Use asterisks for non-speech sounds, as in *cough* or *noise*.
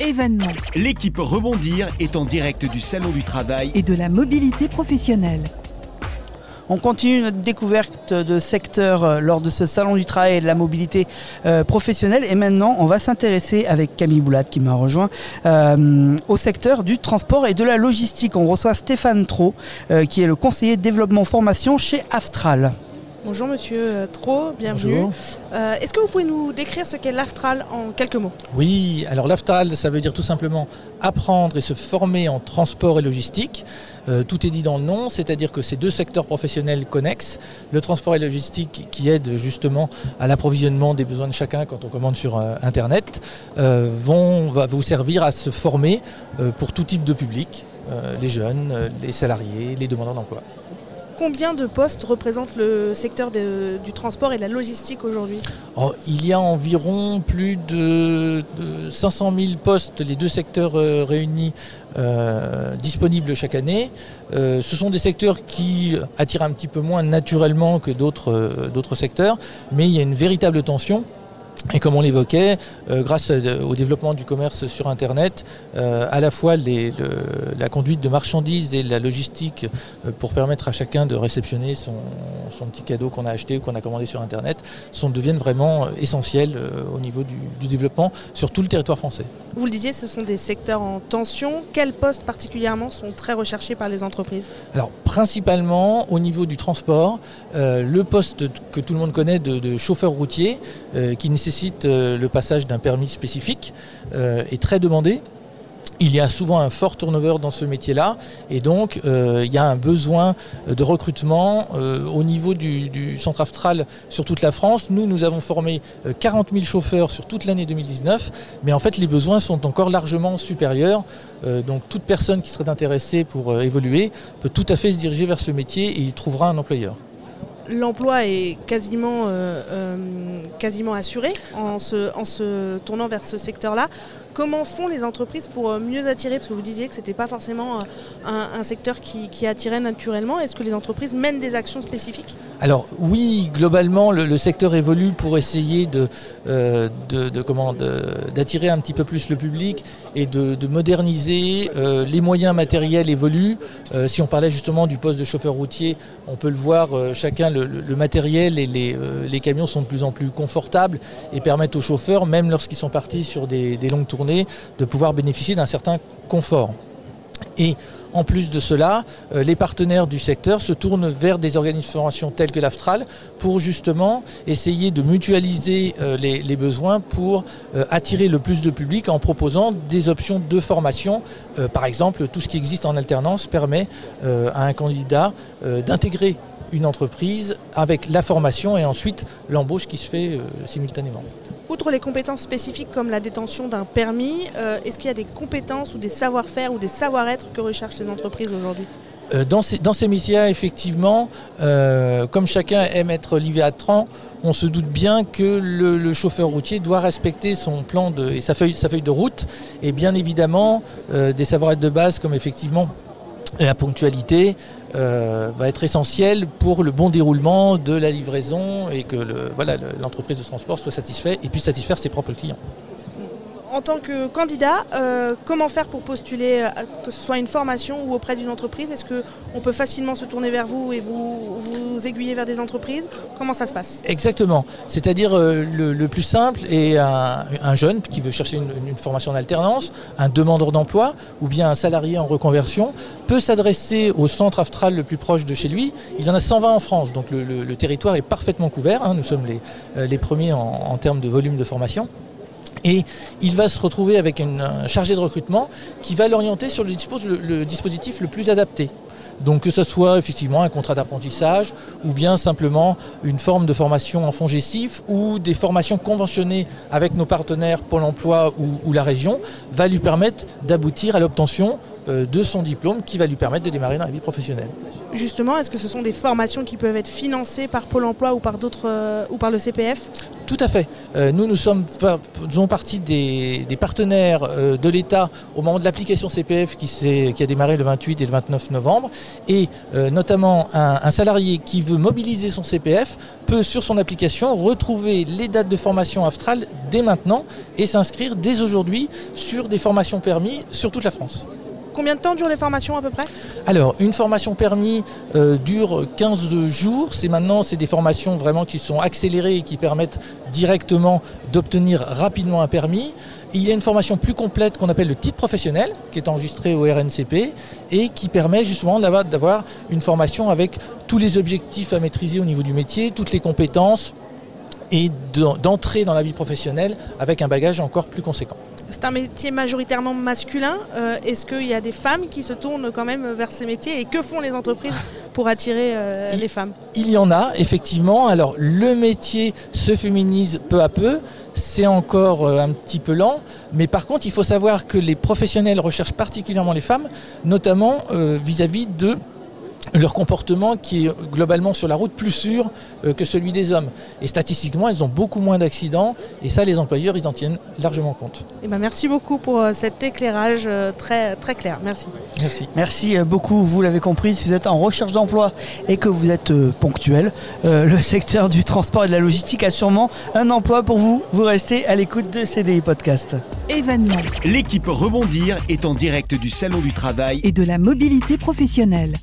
événements L'équipe Rebondir est en direct du Salon du Travail. et de la mobilité professionnelle. On continue notre découverte de secteurs euh, lors de ce salon du travail et de la mobilité euh, professionnelle. Et maintenant, on va s'intéresser avec Camille Boulat qui m'a rejoint euh, au secteur du transport et de la logistique. On reçoit Stéphane Trot, euh, qui est le conseiller développement formation chez Aftral. Bonjour Monsieur euh, Trot, bienvenue. Euh, Est-ce que vous pouvez nous décrire ce qu'est l'Aftral en quelques mots? Oui, alors l'AFTAL, ça veut dire tout simplement apprendre et se former en transport et logistique. Euh, tout est dit dans le nom, c'est-à-dire que ces deux secteurs professionnels connexes, le transport et logistique qui aident justement à l'approvisionnement des besoins de chacun quand on commande sur euh, Internet, vont va vous servir à se former pour tout type de public, les jeunes, les salariés, les demandeurs d'emploi. Combien de postes représente le secteur du transport et de la logistique aujourd'hui Oh, il y a environ plus de, de 500 000 postes, les deux secteurs euh, réunis, euh, disponibles chaque année. Euh, ce sont des secteurs qui attirent un petit peu moins naturellement que d'autres secteurs, mais il y a une véritable tension. Et comme on l'évoquait, euh, grâce à- au développement du commerce sur Internet, euh, à la fois les- le- la conduite de marchandises et la logistique euh, pour permettre à chacun de réceptionner son, son petit cadeau qu'on a acheté ou qu'on a commandé sur Internet sont, deviennent vraiment euh, essentiels euh, au niveau du, du développement sur tout le territoire français. Vous le disiez, ce sont des secteurs en tension. Quels postes particulièrement sont très recherchés par les entreprises? Alors principalement au niveau du transport, euh, le poste que tout le monde connaît de, de chauffeur routier euh, qui nécessite euh, le passage d'un permis spécifique euh, est très demandé. Il y a souvent un fort turnover dans ce métier-là et donc euh, il y a un besoin de recrutement au niveau du, centre Aftral sur toute la France. Nous, nous avons formé euh, 40 000 chauffeurs sur toute l'année 2019, mais en fait les besoins sont encore largement supérieurs. Donc toute personne qui serait intéressée pour évoluer peut tout à fait se diriger vers ce métier et il trouvera un employeur. L'emploi est quasiment, quasiment assuré en se, en se tournant vers ce secteur-là. Comment font les entreprises pour euh, mieux attirer? Parce que vous disiez que ce n'était pas forcément euh, un, secteur qui, attirait naturellement. Est-ce que les entreprises mènent des actions spécifiques? Alors oui, globalement, le, secteur évolue pour essayer de, euh, de- d'attirer un petit peu plus le public et de, de moderniser. Les moyens matériels évoluent. Si on parlait justement du poste de chauffeur routier, on peut le voir, chacun, le, matériel et les, camions sont de plus en plus confortables et permettent aux chauffeurs, même lorsqu'ils sont partis sur des longues tournées, de pouvoir bénéficier d'un certain confort. Et en plus de cela, euh, les partenaires du secteur se tournent vers des organismes de formation tels que l'Aftral pour justement essayer de mutualiser euh, les, besoins pour euh, attirer le plus de public en proposant des options de formation. Par exemple, tout ce qui existe en alternance permet à un candidat d'intégrer une entreprise avec la formation et ensuite l'embauche qui se fait euh, simultanément. Outre les compétences spécifiques comme la détention d'un permis, euh, est-ce qu'il y a des compétences ou des savoir-faire ou des savoir-être que recherchent les entreprises aujourd'hui? Euh, dans, ces, dans ces métiers, effectivement, euh, comme chacun aime être livré à 30, on se doute bien que le, le chauffeur routier doit respecter son plan de, et sa feuille, sa feuille de route. Et bien évidemment, euh, des savoir-être de base comme effectivement la ponctualité euh, va être essentielle pour le bon déroulement de la livraison et que l'entreprise de transport soit satisfaite et puisse satisfaire ses propres clients. En tant que candidat, euh, comment faire pour postuler, à- que ce soit une formation ou auprès d'une entreprise? Est-ce qu'on peut facilement se tourner vers vous et vous, aiguiller vers des entreprises? Comment ça se passe? Exactement. C'est-à-dire euh, le, plus simple est un, un jeune qui veut chercher une, formation en alternance, un demandeur d'emploi ou bien un salarié en reconversion peut s'adresser au centre Aftral le plus proche de chez lui. Il y en a 120 en France, donc le, territoire est parfaitement couvert. hein. Nous sommes les, euh, premiers en termes de volume de formation. Et il va se retrouver avec une- un chargé de recrutement qui va l'orienter sur le, dispos- le- le dispositif le plus adapté. Donc que ce soit effectivement un contrat d'apprentissage ou bien simplement une forme de formation en fonds gessif ou des formations conventionnées avec nos partenaires Pôle emploi ou, ou la région va lui permettre d'aboutir à l'obtention euh, de son diplôme qui va lui permettre de démarrer dans la vie professionnelle. Justement, est-ce que ce sont des formations qui peuvent être financées par Pôle emploi ou par, d'autres, euh, ou par le CPF Tout à fait. Euh, nous, nous sommes, faisons partie des, partenaires euh, de l'État au moment de l'application CPF qui, qui, a démarré le 28 et le 29 novembre. Et euh, notamment, un, salarié qui veut mobiliser son CPF peut, sur son application, retrouver les dates de formation Aftral dès maintenant et s'inscrire dès aujourd'hui sur des formations permis sur toute la France. Combien de temps durent les formations à peu près? Alors, une formation permis euh, dure 15 jours. C'est maintenant, c'est des formations vraiment qui sont accélérées et qui permettent directement d'obtenir rapidement un permis. Il y a une formation plus complète qu'on appelle le titre professionnel, qui est enregistré au RNCP et qui permet justement d'avoir une formation avec tous les objectifs à maîtriser au niveau du métier, toutes les compétences et d'entrer dans la vie professionnelle avec un bagage encore plus conséquent. C'est un métier majoritairement masculin. Euh, est-ce qu'il y a des femmes qui se tournent quand même vers ces métiers et que font les entreprises pour attirer euh, les femmes? Il y en a, effectivement. Alors le métier se féminise peu à peu. C'est encore euh, un petit peu lent, mais par contre, il faut savoir que les professionnels recherchent particulièrement les femmes, notamment vis à -vis de leur comportement qui est globalement sur la route plus sûr euh, que celui des hommes. Et statistiquement, elles ont beaucoup moins d'accidents et ça, les employeurs, ils en tiennent largement compte. Et eh ben merci beaucoup pour euh, cet éclairage euh, très, très clair. Merci. Merci. Merci beaucoup. Vous l'avez compris, si vous êtes en recherche d'emploi et que vous êtes ponctuel, *laughs* le secteur du transport et de la logistique a sûrement un emploi pour vous. Vous restez à l'écoute de CDI Podcast. Événement. L'équipe Rebondir est en direct du Salon du Travail et de la mobilité professionnelle.